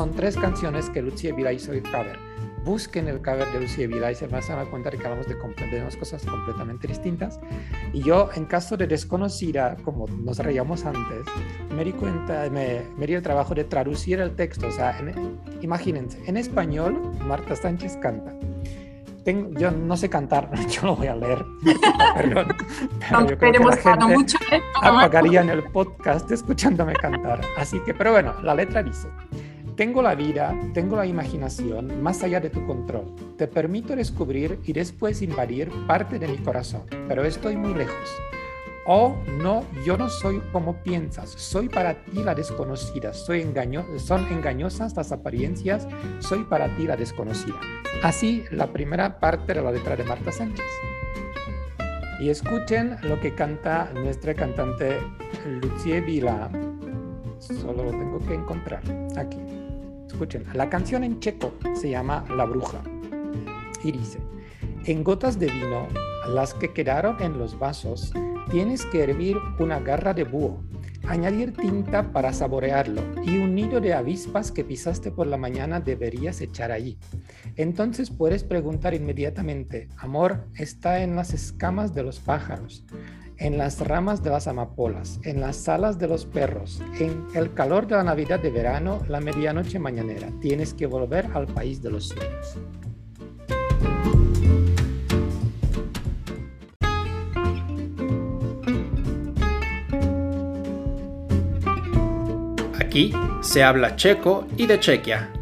son tres canciones que Lucía Vila hizo el cover. Busquen el cover de Lucía Vila y se van a dar cuenta de que hablamos de, de unas cosas completamente distintas. Y yo, en caso de desconocida, como nos reíamos antes, me di cuenta, me, me di el trabajo de traducir el texto. O sea, imagínense, en español, Marta Sánchez canta tengo, yo no sé cantar, yo lo voy a leer. Perdón. Pero yo creo que la gente mucho apagaría en el podcast escuchándome cantar. Así que, pero bueno, la letra dice: Tengo la vida, tengo la imaginación más allá de tu control. Te permito descubrir y después invadir parte de mi corazón, pero estoy muy lejos. Oh, no, yo no soy como piensas, soy para ti la desconocida, soy engaño son engañosas las apariencias, soy para ti la desconocida. Así la primera parte de la letra de Marta Sánchez. Y escuchen lo que canta nuestra cantante Lucie Vila. Solo lo tengo que encontrar aquí. Escuchen, la canción en checo se llama La Bruja. Y dice, en gotas de vino, las que quedaron en los vasos, tienes que hervir una garra de búho, añadir tinta para saborearlo y un nido de avispas que pisaste por la mañana deberías echar allí. Entonces puedes preguntar inmediatamente, amor, está en las escamas de los pájaros, en las ramas de las amapolas, en las alas de los perros, en el calor de la Navidad de verano, la medianoche mañanera. Tienes que volver al país de los sueños. Aquí se habla checo y de Chequia.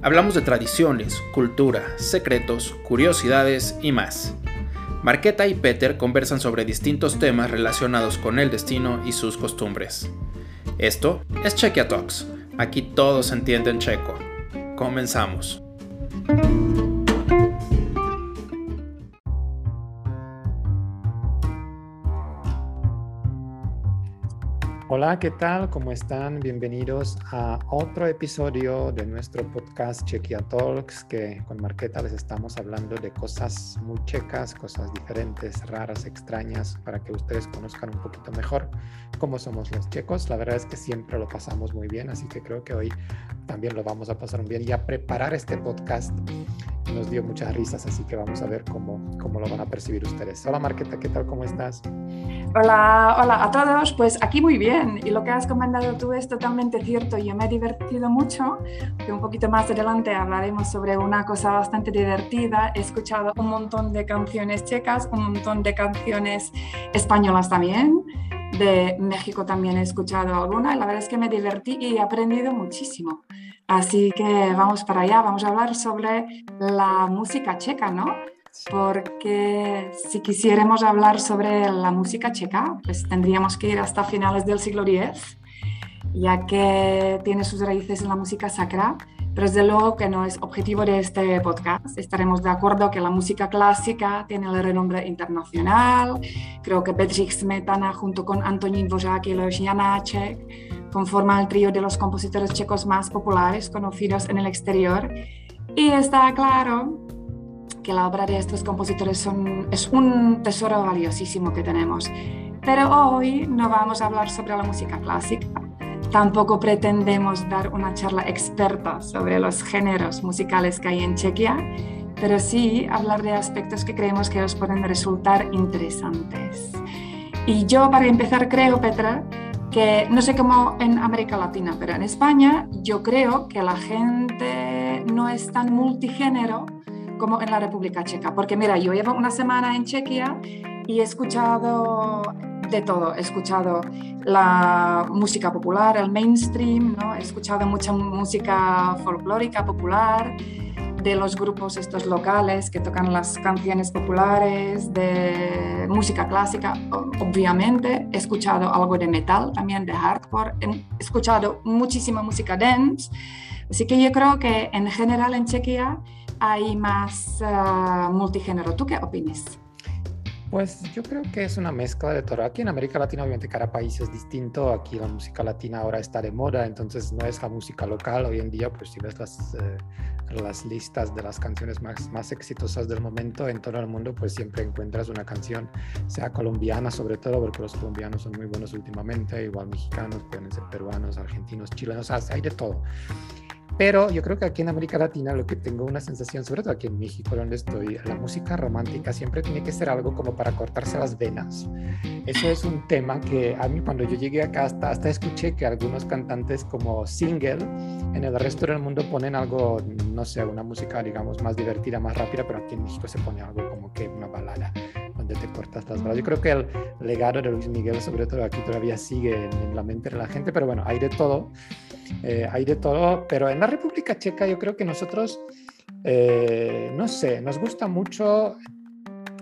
Hablamos de tradiciones, cultura, secretos, curiosidades y más. Marqueta y Peter conversan sobre distintos temas relacionados con el destino y sus costumbres. Esto es Chequia Talks. Aquí todos entienden checo. Comenzamos. Hola, ¿qué tal? ¿Cómo están? Bienvenidos a otro episodio de nuestro podcast Chequia Talks, que con Marqueta les estamos hablando de cosas muy checas, cosas diferentes, raras, extrañas, para que ustedes conozcan un poquito mejor cómo somos los checos. La verdad es que siempre lo pasamos muy bien, así que creo que hoy también lo vamos a pasar muy bien. Y a preparar este podcast nos dio muchas risas, así que vamos a ver cómo, cómo lo van a percibir ustedes. Hola Marqueta, ¿qué tal? ¿Cómo estás? Hola, hola a todos. Pues aquí muy bien. Y lo que has comentado tú es totalmente cierto. Yo me he divertido mucho. Que un poquito más adelante hablaremos sobre una cosa bastante divertida. He escuchado un montón de canciones checas, un montón de canciones españolas también. De México también he escuchado alguna. Y la verdad es que me divertí y he aprendido muchísimo. Así que vamos para allá. Vamos a hablar sobre la música checa, ¿no? Porque si quisiéramos hablar sobre la música checa, pues tendríamos que ir hasta finales del siglo X, ya que tiene sus raíces en la música sacra, pero desde luego que no es objetivo de este podcast. Estaremos de acuerdo que la música clásica tiene el renombre internacional. Creo que Bedřich Smetana junto con Antonín Dvořák y Leoš Janáček conforman el trío de los compositores checos más populares conocidos en el exterior. Y está claro que la obra de estos compositores son, es un tesoro valiosísimo que tenemos. Pero hoy no vamos a hablar sobre la música clásica. Tampoco pretendemos dar una charla experta sobre los géneros musicales que hay en Chequia, pero sí hablar de aspectos que creemos que os pueden resultar interesantes. Y yo, para empezar, creo, Petra, que no sé cómo en América Latina, pero en España yo creo que la gente no es tan multigénero como en la República Checa. Porque mira, yo llevo una semana en Chequia y he escuchado de todo. He escuchado la música popular, el mainstream, ¿no? he escuchado mucha música folclórica popular de los grupos estos locales que tocan las canciones populares, de música clásica, obviamente. He escuchado algo de metal, también de hardcore. He escuchado muchísima música dance. Así que yo creo que en general en Chequia hay más uh, multigénero. ¿Tú qué opinas? Pues yo creo que es una mezcla de todo. Aquí en América Latina, obviamente, cada país es distinto. Aquí la música latina ahora está de moda, entonces no es la música local. Hoy en día, pues si ves las, eh, las listas de las canciones más, más exitosas del momento en todo el mundo, pues siempre encuentras una canción, sea colombiana sobre todo, porque los colombianos son muy buenos últimamente, igual mexicanos, pueden ser peruanos, argentinos, chilenos, hay de todo. Pero yo creo que aquí en América Latina lo que tengo una sensación, sobre todo aquí en México, donde estoy, la música romántica siempre tiene que ser algo como para cortarse las venas. Eso es un tema que a mí cuando yo llegué acá hasta, hasta escuché que algunos cantantes como single en el resto del mundo ponen algo, no sé, una música digamos más divertida, más rápida, pero aquí en México se pone algo como que una balada donde te cortas las balas. Yo creo que el legado de Luis Miguel, sobre todo aquí, todavía sigue en, la mente de la gente, pero bueno, hay de todo. Eh, hay de todo, pero en la República Checa yo creo que nosotros, eh, no sé, nos gusta mucho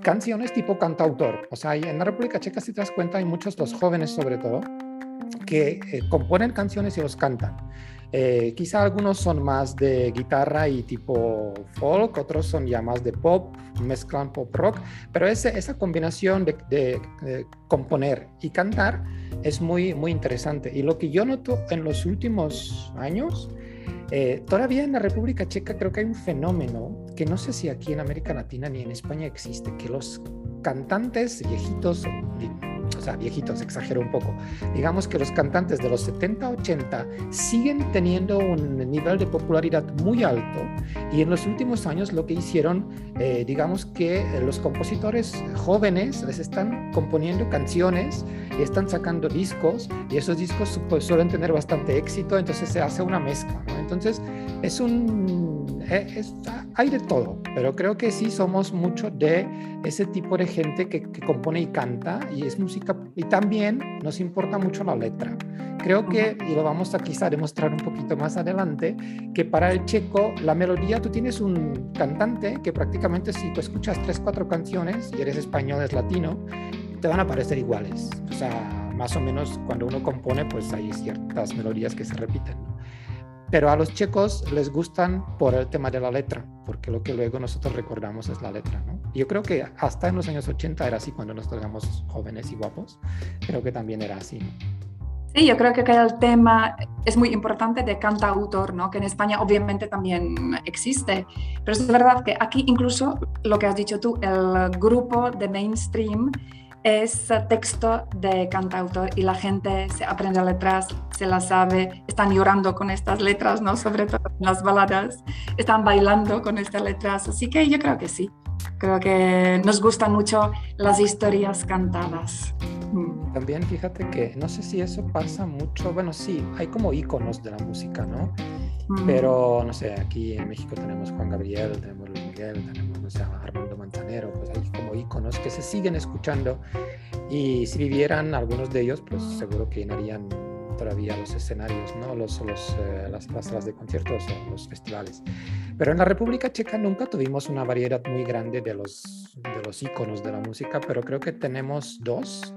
canciones tipo cantautor. O sea, en la República Checa, si te das cuenta, hay muchos, los jóvenes sobre todo, que eh, componen canciones y los cantan. Eh, quizá algunos son más de guitarra y tipo folk, otros son ya más de pop, mezclan pop rock, pero esa combinación de, componer y cantar es muy, muy interesante. Y lo que yo noto en los últimos años, eh, todavía en la República Checa creo que hay un fenómeno que no sé si aquí en América Latina ni en España existe, que los cantantes viejitos, o sea, viejitos, exagero un poco, digamos que los cantantes de los 70, 80 siguen teniendo un nivel de popularidad muy alto y en los últimos años lo que hicieron, eh, digamos que los compositores jóvenes les están componiendo canciones y están sacando discos y esos discos pues, suelen tener bastante éxito, entonces se hace una mezcla, ¿no? Entonces es un... Eh, hay de todo, pero creo que sí somos mucho de ese tipo de gente que, que compone y canta y es música y también nos importa mucho la letra. Creo que, y lo vamos a quizá demostrar un poquito más adelante, que para el checo la melodía, tú tienes un cantante que prácticamente si tú escuchas tres, cuatro canciones y eres español, es latino, te van a parecer iguales. O sea, más o menos cuando uno compone, pues hay ciertas melodías que se repiten. Pero a los checos les gustan por el tema de la letra, porque lo que luego nosotros recordamos es la letra, ¿no? Yo creo que hasta en los años 80 era así cuando nos éramos jóvenes y guapos, creo que también era así. Sí, yo creo que el tema es muy importante de cantautor, ¿no? que en España obviamente también existe, pero es verdad que aquí incluso lo que has dicho tú, el grupo de mainstream es texto de cantautor y la gente se aprende letras, se las sabe, están llorando con estas letras, ¿no? Sobre todo en las baladas, están bailando con estas letras, así que yo creo que sí. Creo que nos gustan mucho las historias cantadas. Mm. También fíjate que no sé si eso pasa mucho, bueno, sí, hay como iconos de la música, ¿no? Mm. Pero, no sé, aquí en México tenemos Juan Gabriel, tenemos Luis Miguel, tenemos, no sé, Armando Manzanero, pues hay como iconos que se siguen escuchando y si vivieran algunos de ellos, pues seguro que llenarían todavía los escenarios, ¿no? los, los eh, las, salas de conciertos los festivales. Pero en la República Checa nunca tuvimos una variedad muy grande de los, de los iconos de la música, pero creo que tenemos dos.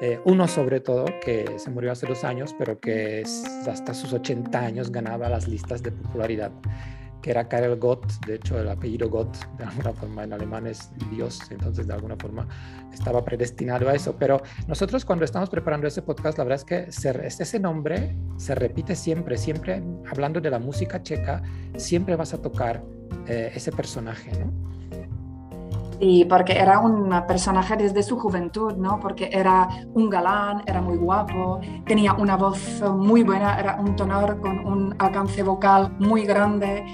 Eh, uno sobre todo, que se murió hace dos años, pero que hasta sus 80 años ganaba las listas de popularidad que era Karel Gott, de hecho el apellido Gott de alguna forma en alemán es Dios, entonces de alguna forma estaba predestinado a eso. Pero nosotros cuando estamos preparando ese podcast, la verdad es que ese nombre se repite siempre, siempre hablando de la música checa, siempre vas a tocar eh, ese personaje, ¿no? Y porque era un personaje desde su juventud, ¿no? Porque era un galán, era muy guapo, tenía una voz muy buena, era un tenor con un alcance vocal muy grande.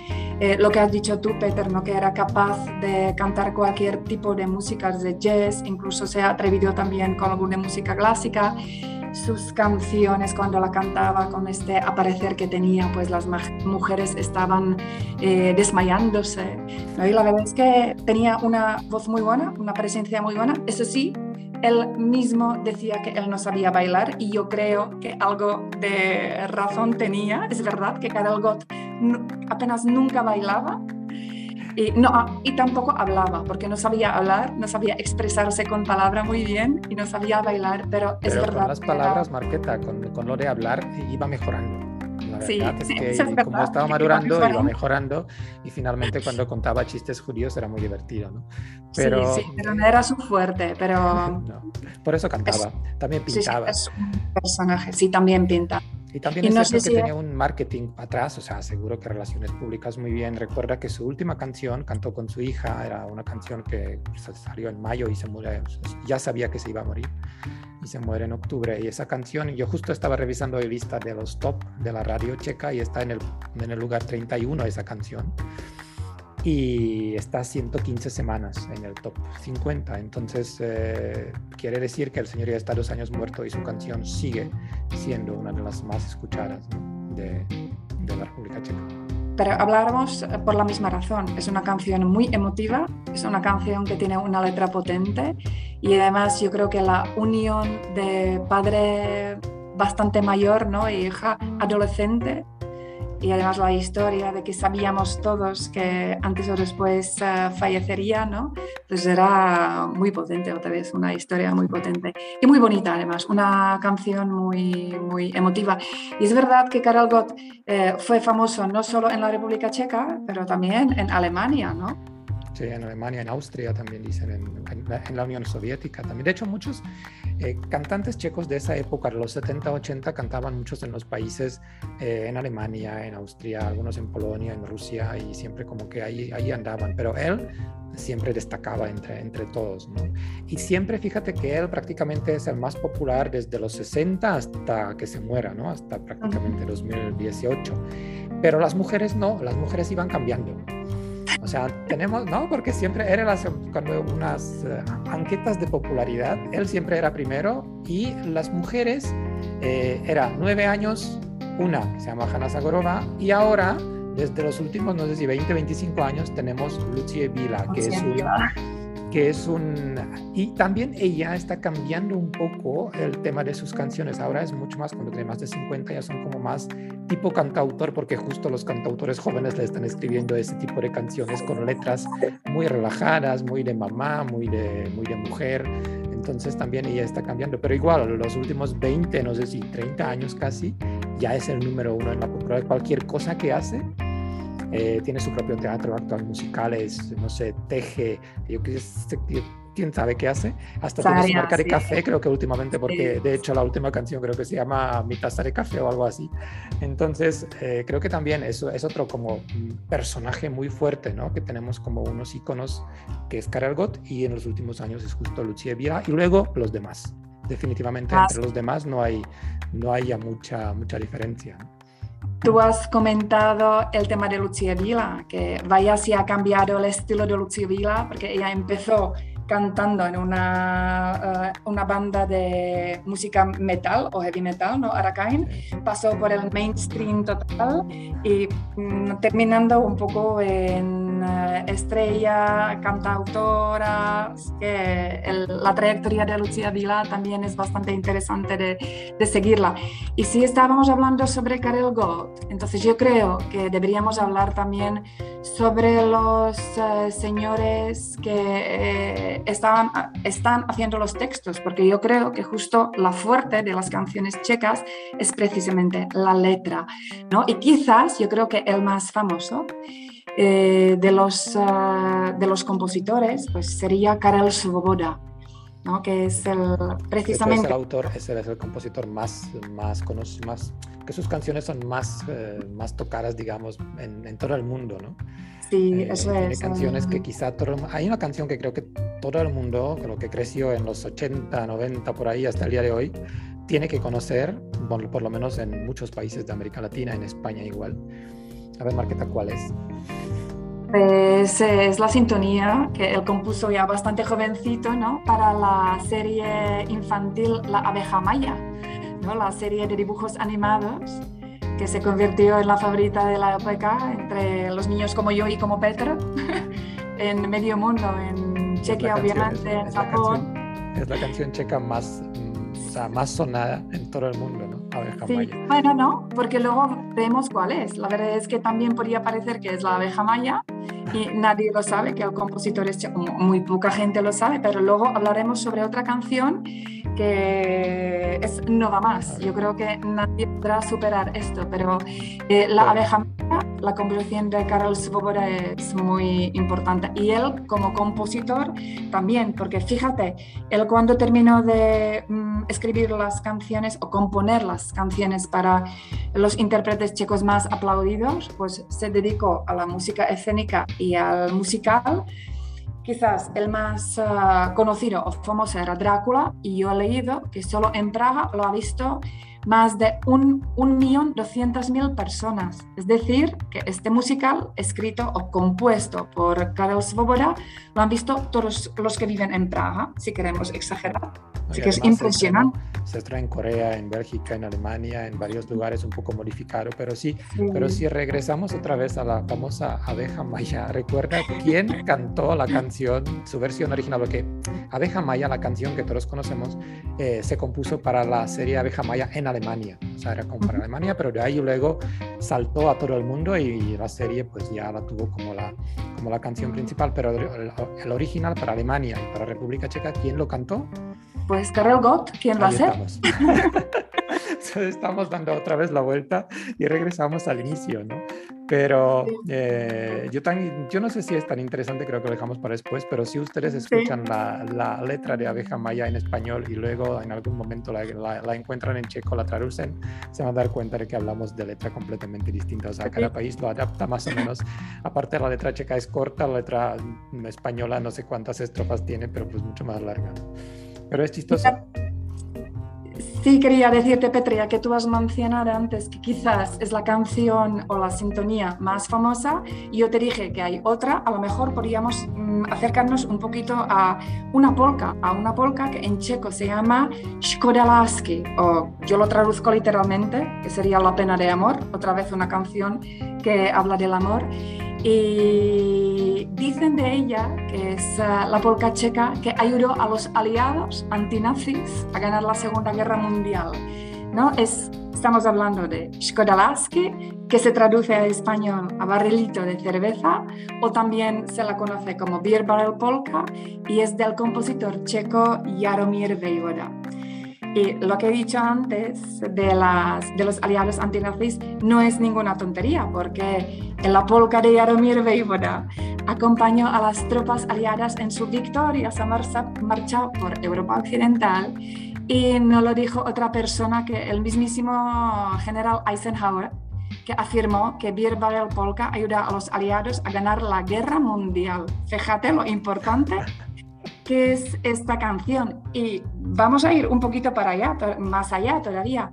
Eh, lo que has dicho tú, Peter, ¿no? Que era capaz de cantar cualquier tipo de música de jazz, incluso se ha atrevido también con alguna música clásica sus canciones cuando la cantaba con este aparecer que tenía, pues las mujeres estaban eh, desmayándose. Y la verdad es que tenía una voz muy buena, una presencia muy buena. Eso sí, él mismo decía que él no sabía bailar y yo creo que algo de razón tenía. Es verdad que Karel Gott apenas nunca bailaba, y, no, ah, y tampoco hablaba, porque no sabía hablar, no sabía expresarse con palabra muy bien y no sabía bailar, pero, es verdad. Con las palabras, Marqueta, con, con, lo de hablar, iba mejorando. La verdad es que como estaba madurando, iba mejorando y finalmente cuando contaba chistes judíos era muy divertido, ¿no? Pero, sí, pero no era su fuerte, pero... por eso cantaba, también pintaba. es un personaje, sí, también pinta. Y también es cierto que tenía un marketing atrás, o sea, seguro que relaciones públicas muy bien. Recuerda que su última canción cantó con su hija, era una canción que salió en mayo y se murió, ya sabía que se iba a morir y se muere en octubre. Y esa canción, yo justo estaba revisando la lista de los top de la radio checa y está en el, en el lugar 31 esa canción y está 115 semanas en el top 50. Entonces, eh, quiere decir que el señor ya está dos años muerto y su canción sigue siendo una de las más escuchadas de, de, la República Checa. Pero hablamos por la misma razón. Es una canción muy emotiva, es una canción que tiene una letra potente y además yo creo que la unión de padre bastante mayor ¿no? y hija adolescente y además la historia de que sabíamos todos que antes o después uh, fallecería, ¿no? Pues era muy potente, otra vez una historia muy potente y muy bonita además, una canción muy, muy emotiva. Y es verdad que Karel Gott eh, fue famoso no solo en la República Checa, pero también en Alemania, ¿no? Sí, en Alemania, en Austria también dicen, en, en, la Unión Soviética también. De hecho, muchos eh, cantantes checos de esa época, de los 70, 80, cantaban muchos en los países, eh, en Alemania, en Austria, algunos en Polonia, en Rusia, y siempre como que ahí, ahí andaban. Pero él siempre destacaba entre, entre todos, ¿no? Y siempre fíjate que él prácticamente es el más popular desde los 60 hasta que se muera, ¿no? Hasta prácticamente 2018. Pero las mujeres no, las mujeres iban cambiando. O sea, tenemos, ¿no? Porque siempre era las, cuando unas uh, anquetas de popularidad, él siempre era primero y las mujeres eh, era nueve años, una se llama Hanna Zagorova y ahora, desde los últimos, no sé si 20, 25 años, tenemos Lucie Vila, que es una que es un... Y también ella está cambiando un poco el tema de sus canciones. Ahora es mucho más, cuando tiene más de 50, ya son como más tipo cantautor, porque justo los cantautores jóvenes le están escribiendo ese tipo de canciones con letras muy relajadas, muy de mamá, muy de, muy de mujer. Entonces también ella está cambiando. Pero igual, los últimos 20, no sé si 30 años casi, ya es el número uno en la popularidad. Cualquier cosa que hace eh, tiene su propio teatro, actual musicales, no sé, teje, yo quién sabe qué hace, hasta tiene su marca de café, creo que últimamente, porque de hecho la última canción creo que se llama Mi taza de café o algo así. Entonces, eh, creo que también eso es otro como personaje muy fuerte, ¿no? Que tenemos como unos iconos, que es Karel Gott, y en los últimos años es justo Lucía Vira, y luego los demás. Definitivamente entre los demás no hay, no hay mucha, mucha diferencia. Tú has comentado el tema de Lucía Vila, que vaya si ha cambiado el estilo de Lucía Vila, porque ella empezó cantando en una, uh, una banda de música metal o heavy metal, ¿no? Arakain, pasó por el mainstream total y mm, terminando un poco en estrella, cantautora, que la trayectoria de Lucía Vila también es bastante interesante de, seguirla. Y si estábamos hablando sobre Karel Gott, entonces yo creo que deberíamos hablar también sobre los uh, señores que estaban, están haciendo los textos, porque yo creo que justo la fuerte de las canciones checas es precisamente la letra, ¿no? Y quizás yo creo que el más famoso eh, de, los, uh, de los compositores pues sería Karel Svoboda, ¿no? que es el precisamente... Es el autor, es el, es el compositor más, más conocido, más, que sus canciones son más, eh, más tocadas, digamos, en, en, todo el mundo, ¿no? Sí, eh, eso tiene canciones que quizá todo, hay una canción que creo que todo el mundo, lo que creció en los 80, 90, por ahí hasta el día de hoy, tiene que conocer, bueno, por lo menos en muchos países de América Latina, en España igual. A ver, Marqueta, ¿cuál es? Pues eh, es la sintonía que él compuso ya bastante jovencito, ¿no? Para la serie infantil La abeja maya, ¿no? La serie de dibujos animados que se convirtió en la favorita de la época entre los niños como yo y como Petro en medio mundo, en Chequia, obviamente, en Japón. es la canción checa más, o sea, más sonada en todo el mundo, ¿no? Abeja sí. maya. Bueno, no, porque luego vemos cuál es. La verdad es que también podría parecer que es la abeja maya y nadie lo sabe, que el compositor es muy poca gente lo sabe, pero luego hablaremos sobre otra canción que es no va más. Yo creo que nadie podrá superar esto, pero eh, la abeja la composición de Karel Svoboda es muy importante y él como compositor también, porque fíjate, él cuando terminó de mm, escribir las canciones o componer las canciones para los intérpretes checos más aplaudidos, pues se dedicó a la música escénica y al musical quizás el más ah, conocido o famoso era Drácula y yo he leído que solo en Praga lo ha visto más de 1.200.000 personas. Es decir, que este musical, escrito o compuesto por Karel Svoboda, lo han visto todos los que viven en Praga, si queremos exagerar. Así que es impresionante. Se trae en Corea, en Bélgica, en Alemania, en varios lugares un poco modificado, pero sí, pero si regresamos otra vez a la famosa Abeja Maya, ¿recuerda quién cantó la canción, su versión original? Porque Abeja Maya, la canción que todos conocemos, eh, se compuso para la serie Abeja Maya en Alemania, o sea, era como para Alemania, pero de ahí luego saltó a todo el mundo y la serie pues ya la tuvo como la, como la canción principal, pero el, el original para Alemania y para República Checa, ¿quién lo cantó? Pues Karel Gott, ¿quién va a ser? Estamos dando otra vez la vuelta y regresamos al inicio, ¿no? Pero eh, yo, tan, yo no sé si es tan interesante, creo que lo dejamos para después, pero si ustedes escuchan la, la, letra de Abeja Maya en español y luego en algún momento la, la, encuentran en checo, la traducen, se van a dar cuenta de que hablamos de letra completamente distinta. O sea, cada país lo adapta más o menos. Aparte, la letra checa es corta, la letra española no sé cuántas estrofas tiene, pero pues mucho más larga. Pero es chistoso. Sí, quería decirte, Petria, que tú has mencionado antes que quizás es la canción o la sintonía más famosa y yo te dije que hay otra, a lo mejor podríamos mm, acercarnos un poquito a una polka, a una polka que en checo se llama Škoda o yo lo traduzco literalmente, que sería La pena de amor, otra vez una canción que habla del amor. Y dicen de ella, que es eh, la polka checa, que ayudó a los aliados antinazis a ganar la Segunda Guerra Mundial. ¿no? Es, estamos hablando de Skodalaski, que se traduce a español a barrilito de cerveza, o también se la conoce como Beer Barrel Polka, y es del compositor checo Jaromír Vejvoda. Y lo que he dicho antes de, las, de los aliados antinazis no es ninguna tontería, porque en la polka de Jaromír Vejvoda acompañó a las tropas aliadas en su victoria a marcha por Europa Occidental y no lo dijo otra persona que el mismísimo general Eisenhower, que afirmó que Beer Polka ayuda a los aliados a ganar la guerra mundial. Fíjate lo importante que es esta canción. Y vamos a ir un poquito para allá, más allá todavía.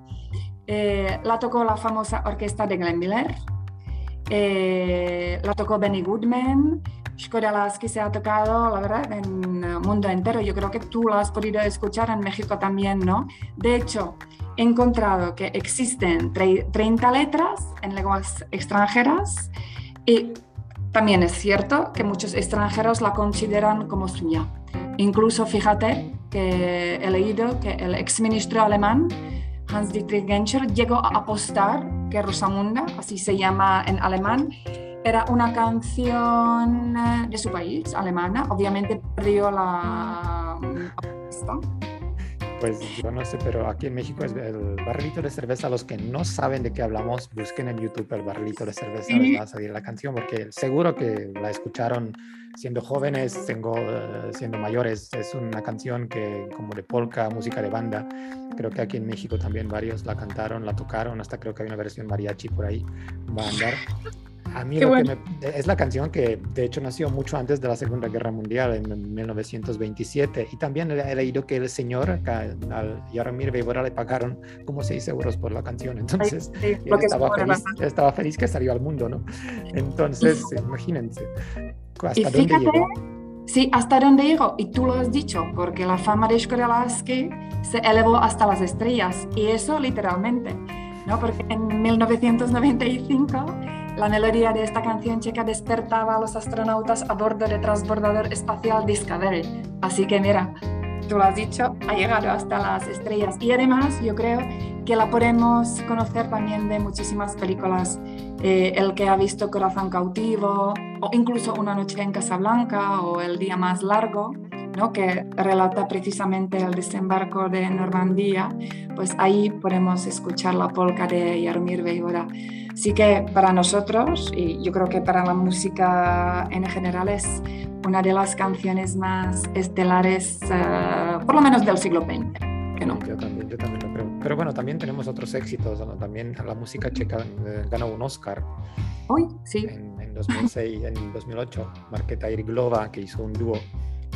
Eh, la tocó la famosa orquesta de Glenn Miller, eh, la tocó Benny Goodman, Lasky se ha tocado, la verdad, en el mundo entero. Yo creo que tú lo has podido escuchar en México también, ¿no? De hecho, he encontrado que existen 30 letras en lenguas extranjeras y también es cierto que muchos extranjeros la consideran como suya. Incluso fíjate que he leído que el exministro alemán Hans-Dietrich Genscher llegó a apostar que Rosamunda, así se llama en alemán, era una canción eh, de su país, alemana. Obviamente perdió la apuesta. Pues yo no sé, pero aquí en México es el barrilito de cerveza. Los que no saben de qué hablamos, busquen en YouTube el barrilito de cerveza, les va a salir la canción, porque seguro que la escucharon siendo jóvenes, tengo, eh, siendo mayores. Es una canción que como de polka, música de banda. Creo que aquí en México también varios la cantaron, la tocaron, hasta creo que hay una versión mariachi por ahí, va a andar. A mí lo que me, es la canción que de hecho nació mucho antes de la Segunda Guerra Mundial, en 1927. Y también he leído que el señor, al Yaramir Vejvoda, le pagaron como 6 euros por la canción. Entonces, estaba, feliz, estaba, feliz, que salió al mundo, ¿no? Entonces, imagínense. ¿Hasta dónde llegó? Sí, hasta dónde llegó. Y tú lo has dicho, porque la fama de Skodalaski se elevó hasta las estrellas. Y eso literalmente, ¿no? Porque en 1995 la melodía de esta canción checa despertaba a los astronautas a bordo del transbordador espacial Discovery. Así que mira, tú lo has dicho, ha llegado hasta las estrellas. Y además yo creo que la podemos conocer también de muchísimas películas. Eh, el que ha visto Corazón cautivo, o incluso Una noche en Casablanca, o El día más largo, ¿no? que relata precisamente el desembarco de Normandía, pues ahí podemos escuchar la polca de Yarmir Beivora. Así que para nosotros, y yo creo que para la música en general, es una de las canciones más estelares, eh, por lo menos del siglo XX. no? Yo también, yo también lo creo. Pero bueno, también tenemos otros éxitos. También la música checa eh, ganó un Oscar. Hoy, sí. En, en 2006, en 2008, Marqueta Glova, que hizo un dúo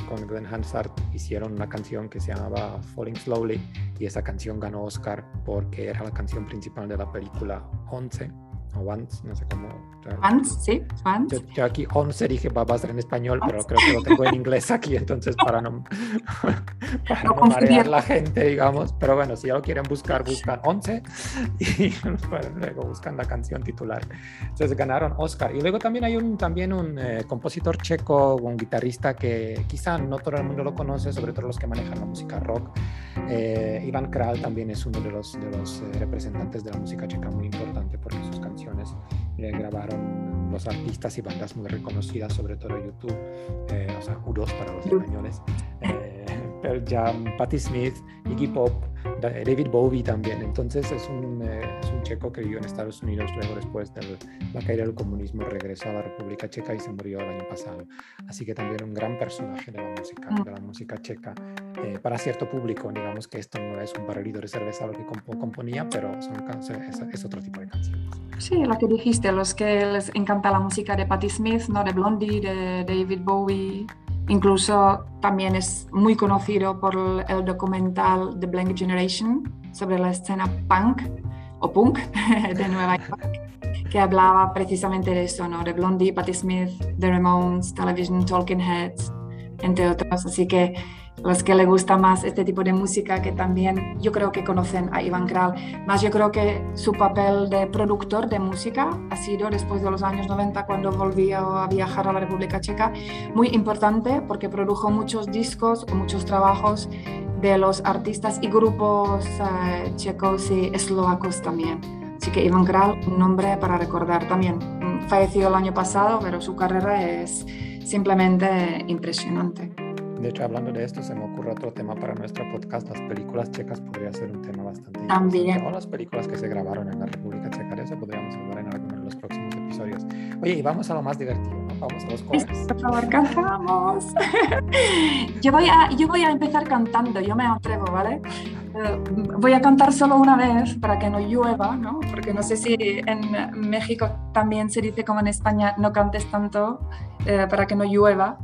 con Glenn Hansard hicieron una canción que se llamaba Falling Slowly y esa canción ganó Oscar porque era la canción principal de la película 11 Once, no sé cómo. Once, sí, Once. Yo, aquí Once dije va a ser en español, pero creo que lo tengo en inglés aquí, entonces para no, para no, marear la gente, digamos. Pero bueno, si ya lo quieren buscar, buscan Once y luego buscan la canción titular. Entonces ganaron Oscar. Y luego también hay un, también un eh, compositor checo, un guitarrista que quizá no todo el mundo lo conoce, sobre todo los que manejan la música rock. Eh, Iván Kral también es uno de los, de los eh, representantes de la música checa muy importante porque sus canciones eh, grabaron los artistas y bandas muy reconocidas, sobre todo YouTube, o sea, U2 para los españoles, Pearl Jam, Patti Smith, Iggy Pop, David Bowie también. Entonces es un, es un checo que vivió en Estados Unidos luego después de la caída del comunismo, regresó a la República Checa y se murió el año pasado. Así que también un gran personaje de la música, de la música checa. Eh, para cierto público, digamos que esto no es un barrilito de cerveza lo que componía, pero es, otro tipo de canciones. Sí, lo que dijiste, los que les encanta la música de Patti Smith, ¿no? de Blondie, de David Bowie, incluso también es muy conocido por el, documental The Blank Generation sobre la escena punk o punk de Nueva York, que hablaba precisamente de eso, ¿no? de Blondie, Patti Smith, The Ramones, Television, Talking Heads, entre otros. Así que los que le gusta más este tipo de música, que también yo creo que conocen a Iván Kral. Más yo creo que su papel de productor de música ha sido después de los años 90, cuando volvió a viajar a la República Checa, muy importante porque produjo muchos discos o muchos trabajos de los artistas y grupos eh, checos y eslovacos también. Así que Iván Kral, un nombre para recordar también. Falleció el año pasado, pero su carrera es simplemente impresionante. De hecho, hablando de esto, se me ocurre otro tema para nuestro podcast. Las películas checas podría ser un tema bastante También. O las películas que se grabaron en la República Checa. De eso podríamos hablar en alguno de los próximos episodios. Oye, y vamos a lo más divertido, ¿no? Vamos a los covers. Por favor, cantamos. yo, voy a, yo voy a empezar cantando, yo me atrevo, ¿vale? Eh, voy a cantar solo una vez para que no llueva, ¿no? Porque no sé si en México también se dice como en España, no cantes tanto eh, para que no llueva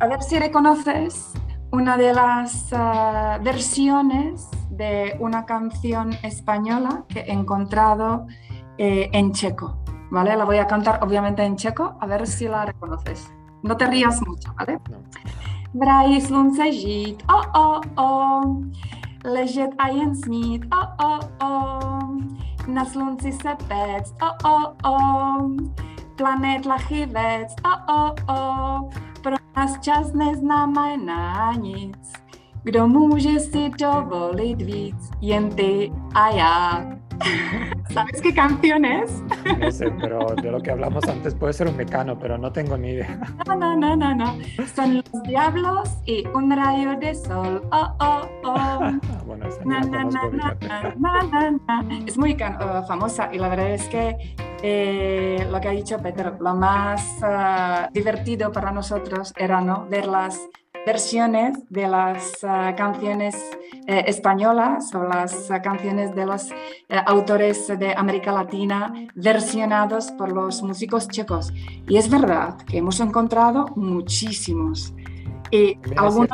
a ver si reconoces una de las ah, versiones de una canción española que he encontrado eh, en checo, ¿vale? La voy a cantar obviamente en checo, a ver si la reconoces. No te rías mucho, ¿vale? Vraj slunce žít, oh, oh, oh, ležet a jen snít, oh, oh, oh, na slunci se péct, oh, oh, oh, planet lachivec, oh, oh, oh, pro nás čas neznamená nic. Kdo může si dovolit víc, jen ty a já. ¿Sabes qué canción es? No sé, pero de lo que hablamos antes puede ser un mecano, pero no tengo ni idea. No, no, no, no, no. Son los diablos y un rayo de sol. Oh, oh, oh. bueno, esa na, na, na, Es muy uh, famosa y la verdad es que eh, lo que ha dicho Pedro, lo más uh, divertido para nosotros era ¿no? ver las versiones de las uh, canciones eh, españolas o las uh, canciones de los eh, autores de América Latina versionados por los músicos checos. Y es verdad que hemos encontrado muchísimos. Y algunos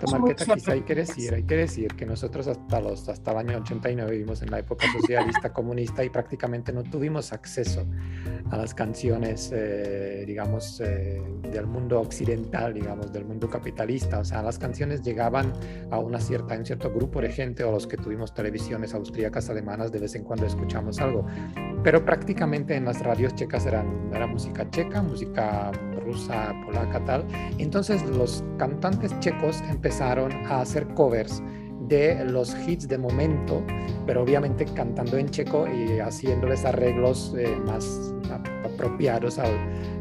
hay que decir, hay que decir que nosotros hasta los hasta el año 89 vivimos en la época socialista comunista y prácticamente no tuvimos acceso a las canciones, eh, digamos, eh, del mundo occidental, digamos, del mundo capitalista. O sea, las canciones llegaban a una cierta, un cierto grupo de gente o los que tuvimos televisiones austríacas, alemanas, de vez en cuando escuchamos algo. Pero prácticamente en las radios checas eran, era música checa, música rusa, polaca, tal. Entonces los cantantes checos empezaron a hacer covers de los hits de momento, pero obviamente cantando en checo y haciéndoles arreglos eh, más apropiados al,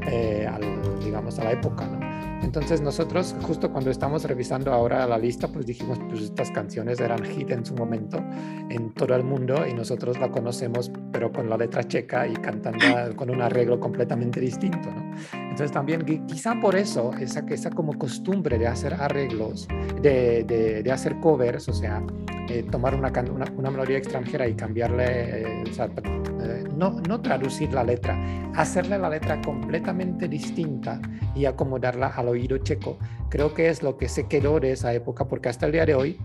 eh, al, digamos, a la época. ¿no? Entonces nosotros justo cuando estamos revisando ahora la lista, pues dijimos, pues estas canciones eran hit en su momento en todo el mundo y nosotros la conocemos pero con la letra checa y cantando con un arreglo completamente distinto, ¿no? Entonces también quizá por eso esa, esa como costumbre de hacer arreglos, de, de, hacer covers, o sea, eh, tomar una, una, melodía extranjera y cambiarle, eh, o sea, eh, no, no traducir la letra, hacerle la letra completamente distinta y acomodarla al oído checo, creo que es lo que se quedó de esa época, porque hasta el día de hoy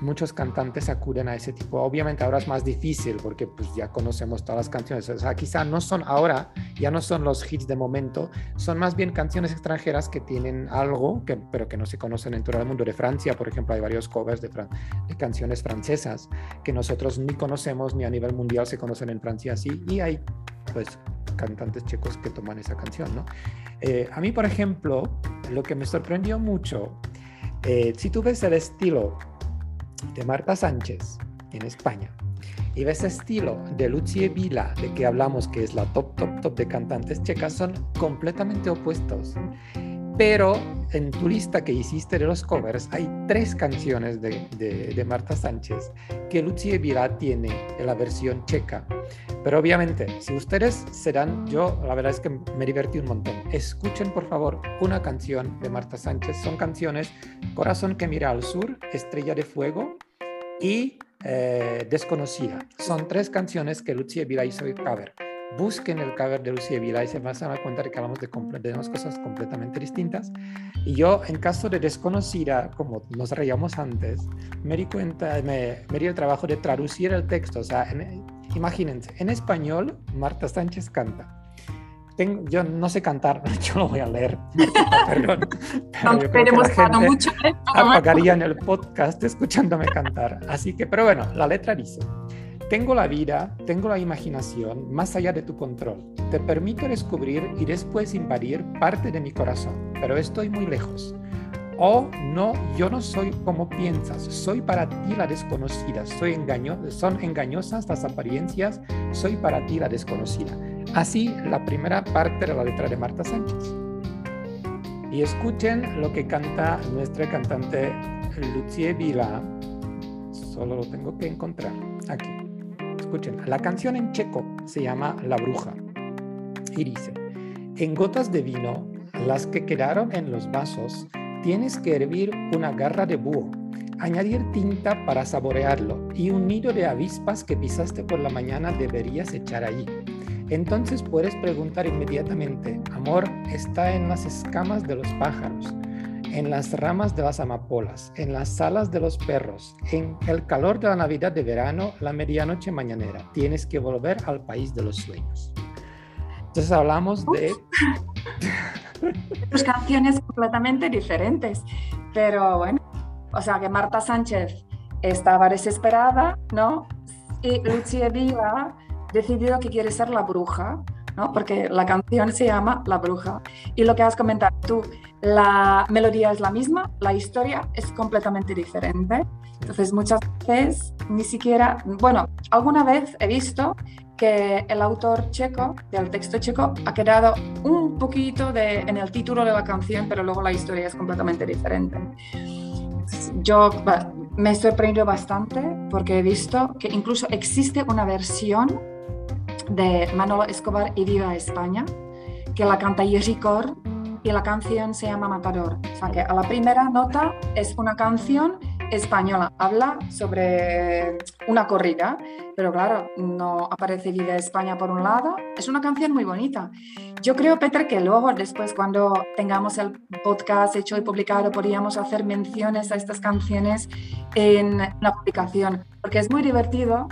muchos cantantes acuden a ese tipo. Obviamente ahora es más difícil porque pues ya conocemos todas las canciones. O sea, quizá no son ahora, ya no son los hits de momento, son más bien canciones extranjeras que tienen algo, que, pero que no se conocen en todo el mundo. De Francia, por ejemplo, hay varios covers de, de canciones francesas que nosotros ni conocemos ni a nivel mundial se conocen en Francia así. Y hay pues cantantes checos que toman esa canción, ¿no? Eh, a mí, por ejemplo, lo que me sorprendió mucho, eh, si tú ves el estilo de Marta Sánchez en España y ves estilo de Lucie Vila, de que hablamos que es la top, top, top de cantantes checas, son completamente opuestos. Pero en tu lista que hiciste de los covers hay tres canciones de, de, Marta Sánchez que Lucie Vila tiene en la versión checa. Pero obviamente, si ustedes serán, yo la verdad es que me divertí un montón. Escuchen por favor una canción de Marta Sánchez. Son canciones Corazón que mira al sur, Estrella de Fuego y eh, Desconocida. Son tres canciones que Lucie Vila hizo cover busquen el cover de Lucía Vila y se van a dar cuenta de que hablamos de, de dos cosas completamente distintas. Y yo, en caso de desconocida, como nos reíamos antes, me di cuenta, me, me di el trabajo de traducir el texto. O sea, imagínense, en español, Marta Sánchez canta. Tengo, yo no sé cantar, yo lo voy a leer. Perdón. Pero no, la mucho. ¿eh? Apagarían el podcast escuchándome cantar. Así que, pero bueno, la letra dice. Tengo la vida, tengo la imaginación más allá de tu control. Te permito descubrir y después invadir parte de mi corazón, pero estoy muy lejos. Oh, no, yo no soy como piensas, soy para ti la desconocida, soy engaño, son engañosas las apariencias, soy para ti la desconocida. Así la primera parte de la letra de Marta Sánchez. Y escuchen lo que canta nuestra cantante Lucie Vila. Solo lo tengo que encontrar aquí. Escuchen, la canción en checo se llama La Bruja y dice, en gotas de vino, las que quedaron en los vasos, tienes que hervir una garra de búho, añadir tinta para saborearlo y un nido de avispas que pisaste por la mañana deberías echar allí. Entonces puedes preguntar inmediatamente, amor, está en las escamas de los pájaros en las ramas de las amapolas, en las alas de los perros, en el calor de la Navidad de verano, la medianoche mañanera. Tienes que volver al país de los sueños. Entonces hablamos de... Dos canciones completamente diferentes, pero bueno, o sea que Marta Sánchez estaba desesperada, ¿no? Y Lucia Viva decidido que quiere ser la bruja, ¿no? Porque la canción se llama La bruja. Y lo que has comentado tú, la melodía es la misma, la historia es completamente diferente. Entonces muchas veces ni siquiera, bueno, alguna vez he visto que el autor checo del texto checo ha quedado un poquito de, en el título de la canción, pero luego la historia es completamente diferente. Yo me he sorprendido bastante porque he visto que incluso existe una versión de Manolo Escobar y Viva España, que la canta Jerzy Cor y la canción se llama Matador. O sea que a la primera nota es una canción española, habla sobre una corrida, pero claro, no aparece Viva España por un lado. Es una canción muy bonita. Yo creo, Peter, que luego, después, cuando tengamos el podcast hecho y publicado, podríamos hacer menciones a estas canciones en la publicación, porque es muy divertido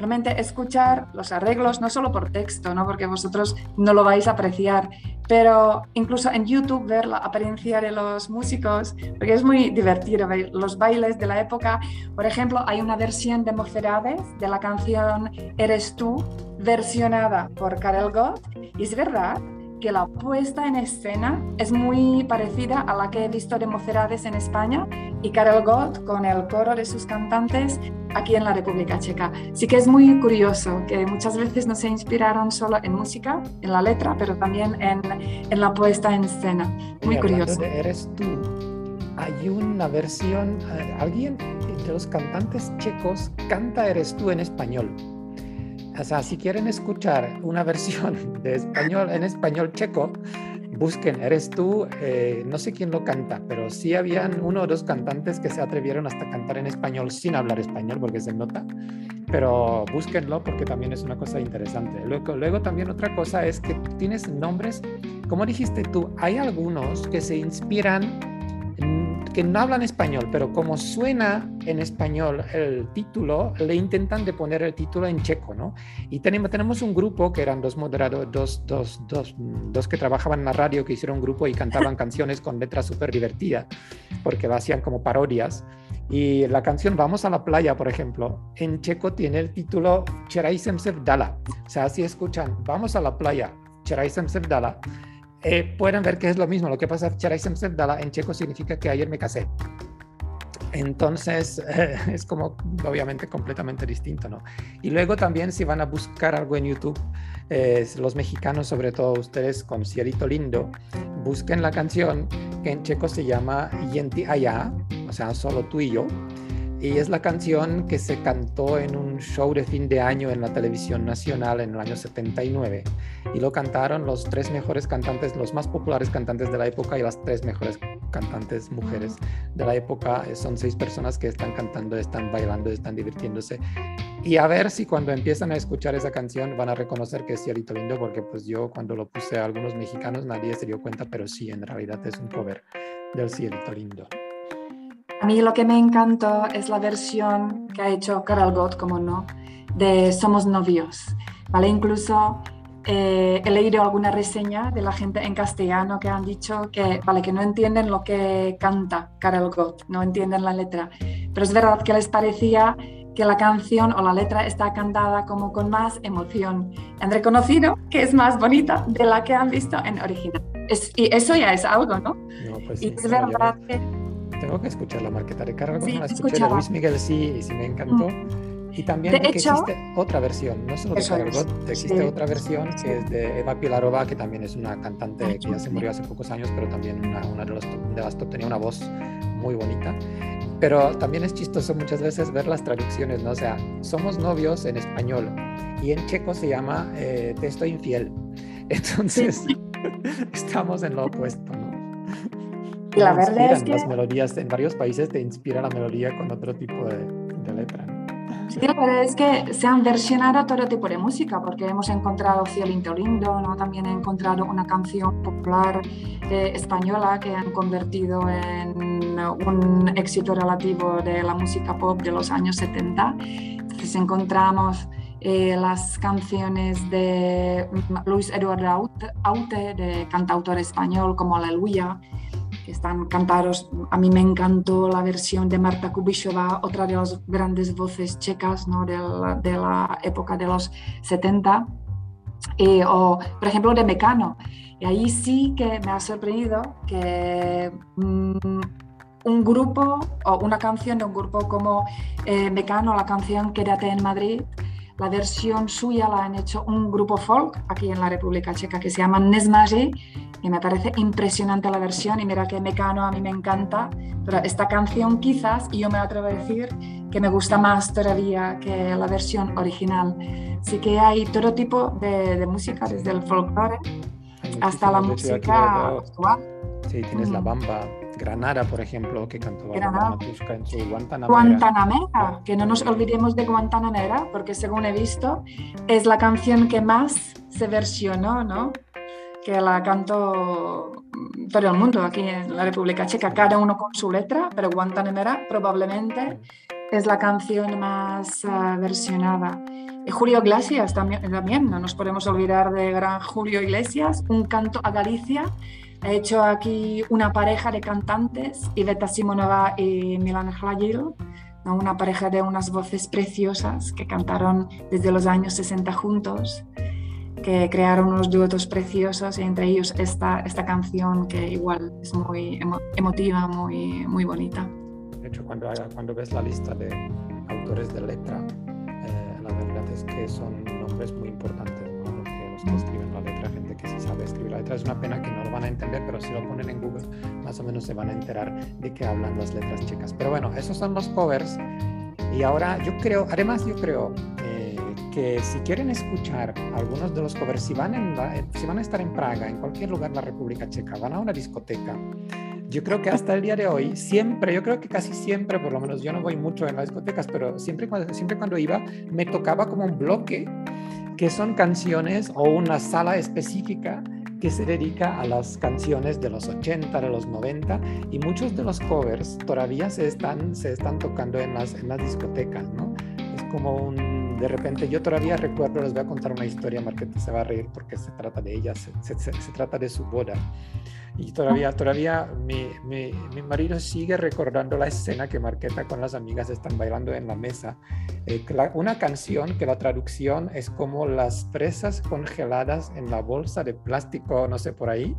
Realmente escuchar los arreglos, no solo por texto, ¿no? porque vosotros no lo vais a apreciar, pero incluso en YouTube ver la apariencia de los músicos, porque es muy divertido ver los bailes de la época. Por ejemplo, hay una versión de Mocedades de la canción Eres tú, versionada por Karel Gott, y es verdad que la puesta en escena es muy parecida a la que he visto de Mocedades en España y Karel Gott con el coro de sus cantantes aquí en la República Checa. Sí que es muy curioso que muchas veces no se inspiraron solo en música, en la letra, pero también en, en la puesta en escena. Muy curioso. eres tú. Hay una versión, eh, alguien de los cantantes checos canta Eres tú en español. O sea, si quieren escuchar una versión de español en español checo, busquen, eres tú, eh, no sé quién lo canta, pero sí habían uno o dos cantantes que se atrevieron hasta cantar en español sin hablar español porque se nota, pero búsquenlo porque también es una cosa interesante. Luego, luego también otra cosa es que tienes nombres, como dijiste tú, hay algunos que se inspiran que no hablan español, pero como suena en español el título, le intentan de poner el título en checo, ¿no? Y tenemos, tenemos un grupo que eran dos moderadores, dos, dos, dos, dos que trabajaban en la radio, que hicieron un grupo y cantaban canciones con letras súper divertidas, porque hacían como parodias. Y la canción Vamos a la playa, por ejemplo, en checo tiene el título Cheraisem Dala. O sea, si escuchan Vamos a la playa, Cheraisem Dala, eh, pueden ver que es lo mismo. Lo que pasa en checo significa que ayer me casé. Entonces es como obviamente completamente distinto, ¿no? Y luego también si van a buscar algo en YouTube, los mexicanos, sobre todo ustedes con Cielito Lindo, busquen la canción que en checo se llama Yenti Aya, o sea, solo tú y yo y es la canción que se cantó en un show de fin de año en la televisión nacional en el año 79 y lo cantaron los tres mejores cantantes, los más populares cantantes de la época y las tres mejores cantantes mujeres de la época. Son seis personas que están cantando, están bailando, están divirtiéndose y a ver si cuando empiezan a escuchar esa canción van a reconocer que es Cielito Lindo porque pues yo cuando lo puse a algunos mexicanos nadie se dio cuenta, pero sí, en realidad es un cover del Cielito Lindo. A mí lo que me encantó es la versión que ha hecho Carol Gott, como no, de Somos novios. ¿vale? Incluso eh, he leído alguna reseña de la gente en castellano que han dicho que, vale, que no entienden lo que canta Carol Gott, no entienden la letra. Pero es verdad que les parecía que la canción o la letra está cantada como con más emoción. Han reconocido que es más bonita de la que han visto en original. y eso ya es algo, ¿no? Pues y es verdad que tengo que escuchar la marqueta de Carol sí, la escuché de Luis Miguel, sí, y sí me encantó. Mm. Y también de existe otra versión, no solo de Carol existe otra versión que es de Eva Pilarova, que también es una cantante que ya se murió hace pocos años, pero también una, una de, los, de las top tenía una voz muy bonita. Pero también es chistoso muchas veces ver las traducciones, ¿no? O sea, somos novios en español y en checo se llama eh, Te estoy infiel. Entonces, estamos en lo opuesto, ¿no? La verdad es que... Las melodías en varios países te inspira la melodía con otro tipo de, letra. Sí, la verdad es que se han versionado todo tipo de música, porque hemos encontrado Cielito Lindo, ¿no? también he encontrado una canción popular eh, española que han convertido en un éxito relativo de la música pop de los años 70. Entonces encontramos eh, las canciones de Luis Eduardo Aute, de cantautor español como Aleluya, están cantados. A mí me encantó la versión de Marta Kubishova, otra de las grandes voces checas ¿no? de, la, época de los 70. o, por ejemplo, de Mecano. Y ahí sí que me ha sorprendido que mm, un grupo o una canción de un grupo como eh, Mecano, la canción Quédate en Madrid, la versión suya la han hecho un grupo folk aquí en la República Checa que se llama Nesmaji y me parece impresionante la versión y mira que Mecano a mí me encanta, pero esta canción quizás, y yo me atrevo a decir que me gusta más todavía que la versión original. Así que hay todo tipo de, música, desde el folclore hasta la música actual. Sí, tienes la bamba, Granada, por ejemplo, que cantó Granada. en su Guantanamera. Guantanamera, que no nos olvidemos de Guantanamera, porque según he visto, es la canción que más se versionó, ¿no? que la canto todo el mundo aquí en la República Checa, cada uno con su letra, pero Guantanamera probablemente es la canción más uh, versionada. Y Julio Iglesias también, también, no nos podemos olvidar de gran Julio Iglesias, un canto a Galicia. He hecho aquí una pareja de cantantes, Iveta Simonova y Milan Hlagil, una pareja de unas voces preciosas que cantaron desde los años 60 juntos que crearon unos duetos preciosos y entre ellos esta, esta canción que igual es muy emotiva, muy, muy bonita. De hecho, cuando, cuando ves la lista de autores de letra, eh, la verdad es que son nombres muy importantes, ¿no? los, que, los que escriben la letra, que sí sabe escribir la letra. Es una pena que no lo van a entender, pero si lo ponen en Google, más o menos se van a enterar de que hablan las letras checas. Pero bueno, esos son los covers. Y ahora yo creo, además yo creo eh, que si quieren escuchar algunos de los covers, si van, en si van a estar en Praga, en cualquier lugar de la República Checa, van a una discoteca, yo creo que hasta el día de hoy, siempre, yo creo que casi siempre, por lo menos yo no voy mucho en las discotecas, pero siempre, siempre cuando iba, me tocaba como un bloque que son canciones o una sala específica que se dedica a las canciones de los 80, de los 90 y muchos de los covers todavía se están, se están tocando en las, en las discotecas, ¿no? Es como un, de repente yo todavía recuerdo, les voy a contar una historia, Marqueta se va a reír porque se trata de ella, se, se, se trata de su boda. Y todavía, todavía mi, mi, mi, marido sigue recordando la escena que Marqueta con las amigas están bailando en la mesa. Eh, la, una canción que la traducción es como las presas congeladas en la bolsa de plástico, no sé, por ahí.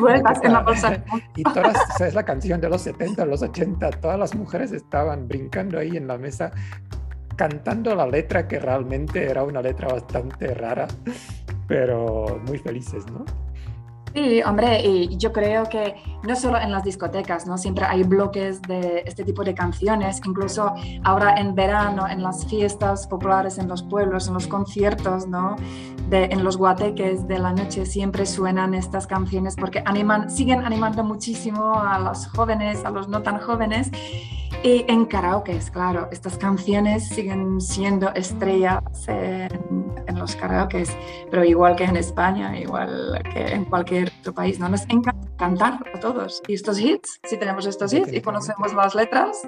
Vueltas en la bolsa. Y todas, es la canción de los 70, los 80, todas las mujeres estaban brincando ahí en la mesa cantando la letra que realmente era una letra bastante rara, pero muy felices, ¿no? Sí, hombre, y yo creo que no solo en las discotecas, ¿no? Siempre hay bloques de este tipo de canciones, incluso ahora en verano, en las fiestas populares, en los pueblos, en los conciertos, ¿no? En los guateques de la noche siempre suenan estas canciones porque animan, siguen animando muchísimo a los jóvenes, a los no tan jóvenes. Y en karaoke, claro, estas canciones siguen siendo estrellas en los karaoke, pero igual que en España, igual que en cualquier otro país, ¿no? Nos encanta cantar a todos. Y estos hits, si tenemos estos hits y conocemos las letras.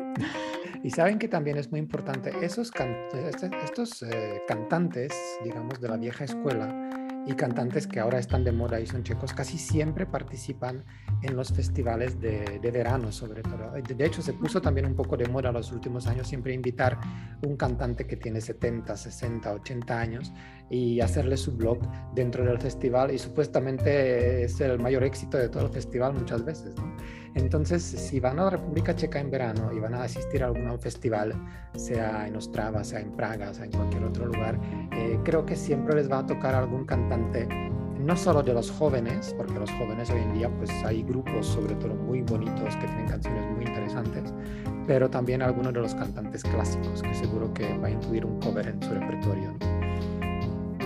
Y saben que también es muy importante, esos can estos eh, cantantes, digamos, de la vieja escuela, y cantantes que ahora están de moda y son checos, casi siempre participan en los festivales de, verano, sobre todo. De hecho, se puso también un poco de moda los últimos años siempre invitar un cantante que tiene 70, 60, 80 años y hacerle su blog dentro del festival y supuestamente es el mayor éxito de todo el festival muchas veces. ¿no? Entonces, si van a la República Checa en verano y van a asistir a algún festival, sea en Ostrava, sea en Praga, sea en cualquier otro lugar, eh, creo que siempre les va a tocar algún cantante, no solo de los jóvenes, porque los jóvenes hoy en día pues hay grupos sobre todo muy bonitos que tienen canciones muy interesantes, pero también algunos de los cantantes clásicos, que seguro que va a incluir un cover en su repertorio. ¿no?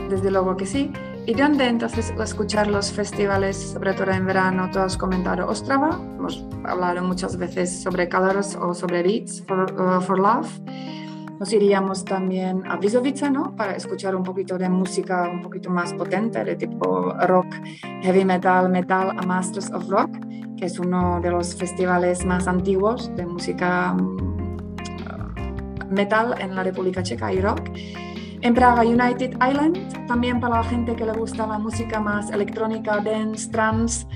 Desde luego que sí. ¿Y dónde entonces escuchar los festivales, sobre todo en verano? Tú has comentado Ostrava, hemos hablado muchas veces sobre Colors o sobre Beats for, uh, for Love. Nos iríamos también a Vizovice, ¿no? Para escuchar un poquito de música un poquito más potente, de tipo rock, heavy metal, metal, a Masters of Rock, que es uno de los festivales más antiguos de música uh, metal en la República Checa y rock. En Praga United Island, también para la gente que le gusta la música más electrónica, dance, trance,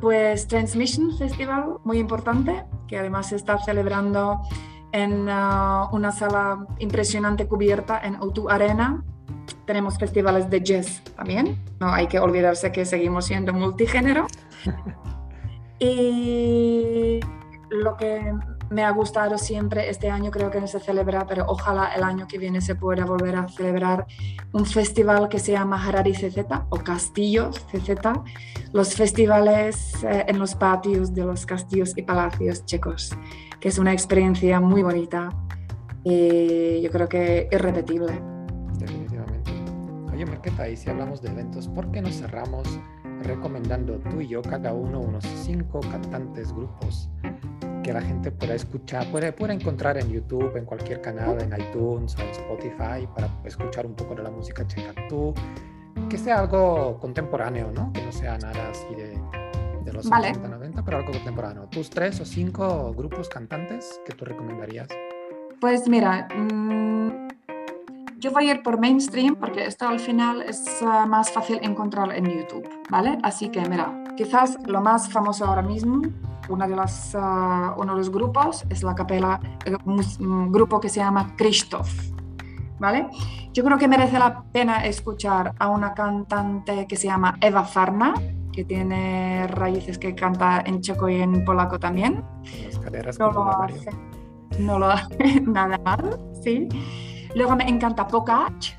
pues Transmission Festival, muy importante, que además se está celebrando en uh, una sala impresionante cubierta en O2 Arena. Tenemos festivales de jazz también, no hay que olvidarse que seguimos siendo multigénero. y lo que me ha gustado siempre. Este año creo que no se celebra, pero ojalá el año que viene se pueda volver a celebrar un festival que se llama Harari CZ o Castillos CZ, los festivales eh, en los patios de los castillos y palacios checos, que es una experiencia muy bonita y yo creo que irrepetible. Definitivamente. Oye, Marqueta, y si hablamos de eventos, ¿por qué no cerramos recomendando tú y yo, cada uno, unos cinco cantantes, grupos que la gente pueda escuchar, puede, puede encontrar en YouTube, en cualquier canal, en iTunes o en Spotify para escuchar un poco de la música checa. Tú, que sea algo contemporáneo, ¿no? Que no sea nada así de, de los Vale. 80, 90, pero algo contemporáneo. ¿Tus tres o cinco grupos cantantes que tú recomendarías? Pues mira, mmm, yo voy a ir por mainstream porque esto al final es uh, más fácil encontrar en YouTube, ¿vale? Así que mira, quizás lo más famoso ahora mismo una de las, uh, uno de los grupos es la capela, eh, un grupo que se llama Christoph. ¿Vale? Yo creo que merece la pena escuchar a una cantante que se llama Eva Farna, que tiene raíces que canta en checo y en polaco también. Las No lo hace, no lo hace nada mal, sí. Luego me encanta Pokach,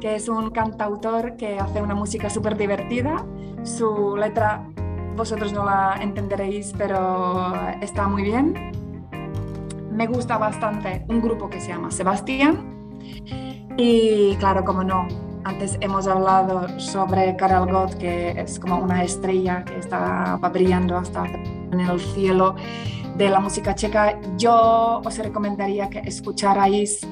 que es un cantautor que hace una música súper divertida. Su letra vosotros no la entenderéis, pero está muy bien. Me gusta bastante un grupo que se llama Sebastián. Y claro, como no, antes hemos hablado sobre Karel Gott, que es como una estrella que está brillando hasta en el cielo de la música checa. Yo os recomendaría que escucharais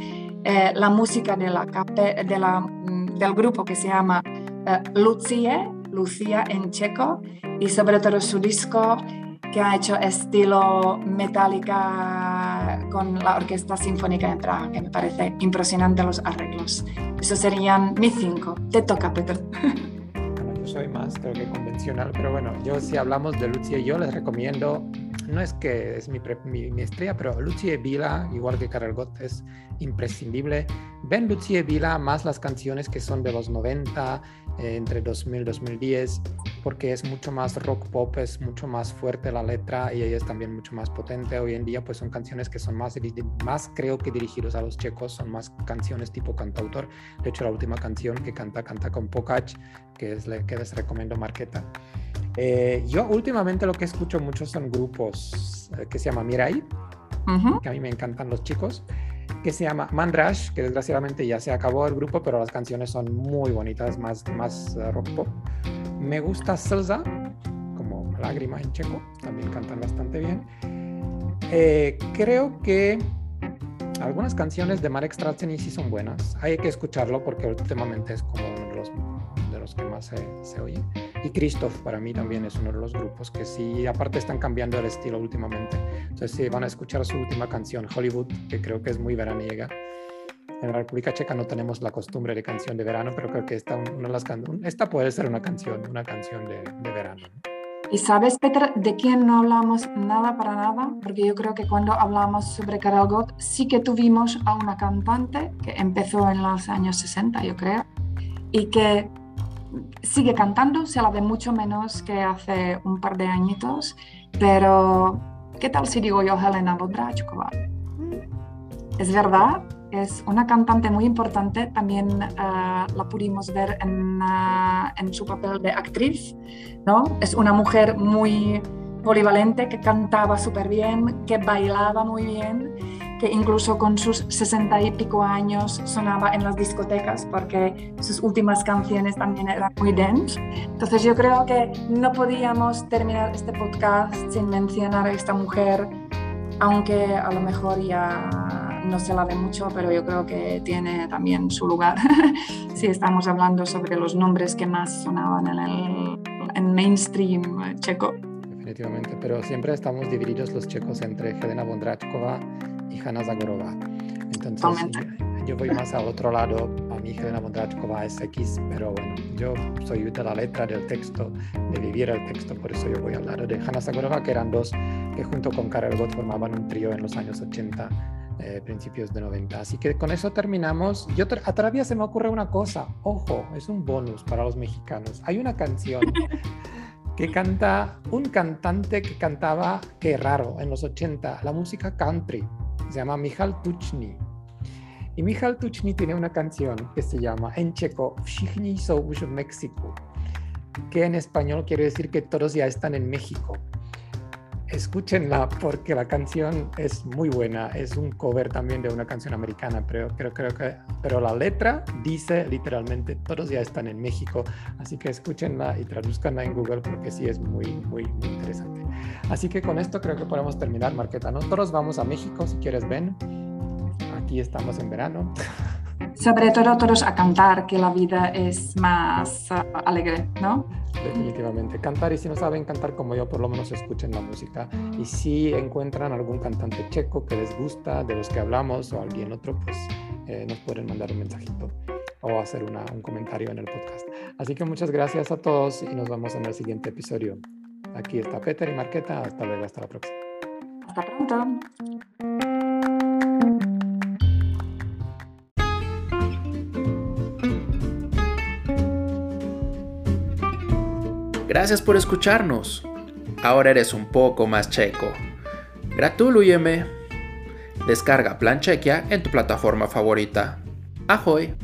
eh, la música de la, de la, mm, del grupo que se llama eh, Lucie, Lucia en checo, y sobre todo su disco que ha hecho estilo metálica con la Orquesta Sinfónica de Praga, que me parece impresionante los arreglos. Esos serían mis cinco. Te toca, Peter. Bueno, yo soy más, creo que convencional, pero bueno, yo si hablamos de Lucia, yo les recomiendo no es que es mi, mi, estrella, pero Lucie Vila, igual que Karel Gott, es imprescindible. Ven Lucie Vila más las canciones que son de los 90, eh, entre 2000 y 2010, porque es mucho más rock pop, es mucho más fuerte la letra y ella es también mucho más potente. Hoy en día pues son canciones que son más, más creo que dirigidos a los checos, son más canciones tipo cantautor. De hecho la última canción que canta, canta con Pokach, que es la que les recomiendo Marqueta. Eh, yo últimamente lo que escucho mucho son grupos eh, que se llama Mirai, que a mí me encantan los chicos, que se llama Mandrash, que desgraciadamente ya se acabó el grupo, pero las canciones son muy bonitas, más, más uh, rock pop. Me gusta Selza, como Lágrima en checo, también cantan bastante bien. Eh, creo que algunas canciones de Marek Straczny sí son buenas. Hay que escucharlo porque últimamente es como uno de los, los que más se, se oye. Y Christoph para mí también es uno de los grupos que sí, aparte están cambiando el estilo últimamente. Entonces sí, van a escuchar su última canción, Hollywood, que creo que es muy veraniega. En la República Checa no tenemos la costumbre de canción de verano, pero creo que esta, una de las esta puede ser una canción, una canción de, de verano. ¿Y sabes, Peter, de quién no hablamos nada para nada? Porque yo creo que cuando hablamos sobre Karel Gott, sí que tuvimos a una cantante que empezó en los años 60, yo creo, y que sigue cantando, se la ve mucho menos que hace un par de añitos, pero ¿qué tal si digo yo Helena Bondrachkova? Es verdad, es una cantante muy importante, también eh, la pudimos ver en, eh, en, su papel de actriz, ¿no? Es una mujer muy polivalente que cantaba súper bien, que bailaba muy bien que incluso con sus sesenta y pico años sonaba en las discotecas porque sus últimas canciones también eran muy dance. Entonces yo creo que no podíamos terminar este podcast sin mencionar a esta mujer, aunque a lo mejor ya no se la ve mucho, pero yo creo que tiene también su lugar si estamos hablando sobre los nombres que más sonaban en el en mainstream checo. Definitivamente, pero siempre estamos divididos los checos entre Helena Bondrachkova y Hanna Zagorova. Entonces, yo, voy más al otro lado. A mí Helena Bondrachkova es X, pero bueno, yo soy de la letra, del texto, de vivir el texto, por eso yo voy al lado de Hanna Zagorova, que eran dos que junto con Karel Gott formaban un trío en los años 80. Eh, principios de 90. Así que con eso terminamos. Yo a todavía se me ocurre una cosa. Ojo, es un bonus para los mexicanos. Hay una canción que canta un cantante que cantaba, qué raro, en los 80, la música country se llama Michal Tuchny. Y Michal Tuchny tiene una canción que se llama en checo Všichni jsou v Mexiku, que en español quiere decir que todos ya están en México. Escúchenla porque la canción es muy buena. Es un cover también de una canción americana, pero creo, que, pero la letra dice literalmente todos ya están en México. Así que escúchenla y traduzcanla en Google porque sí es muy, muy, muy interesante. Así que con esto creo que podemos terminar, Marqueta. Nosotros vamos a México, si quieres, ven. Aquí estamos en verano. Sobre todo todos a cantar, que la vida es más uh, alegre, ¿no? Definitivamente, cantar y si no saben cantar como yo, por lo menos escuchen la música. Y si encuentran algún cantante checo que les gusta, de los que hablamos, o alguien otro, pues eh, nos pueden mandar un mensajito o hacer un comentario en el podcast. Así que muchas gracias a todos y nos vemos en el siguiente episodio. Aquí está Peter y Marqueta. Hasta luego, hasta la próxima. Hasta pronto. Gracias por escucharnos. Ahora eres un poco más checo. Gratulujeme. Descarga Plan Chequia en tu plataforma favorita. ¡Ahoy!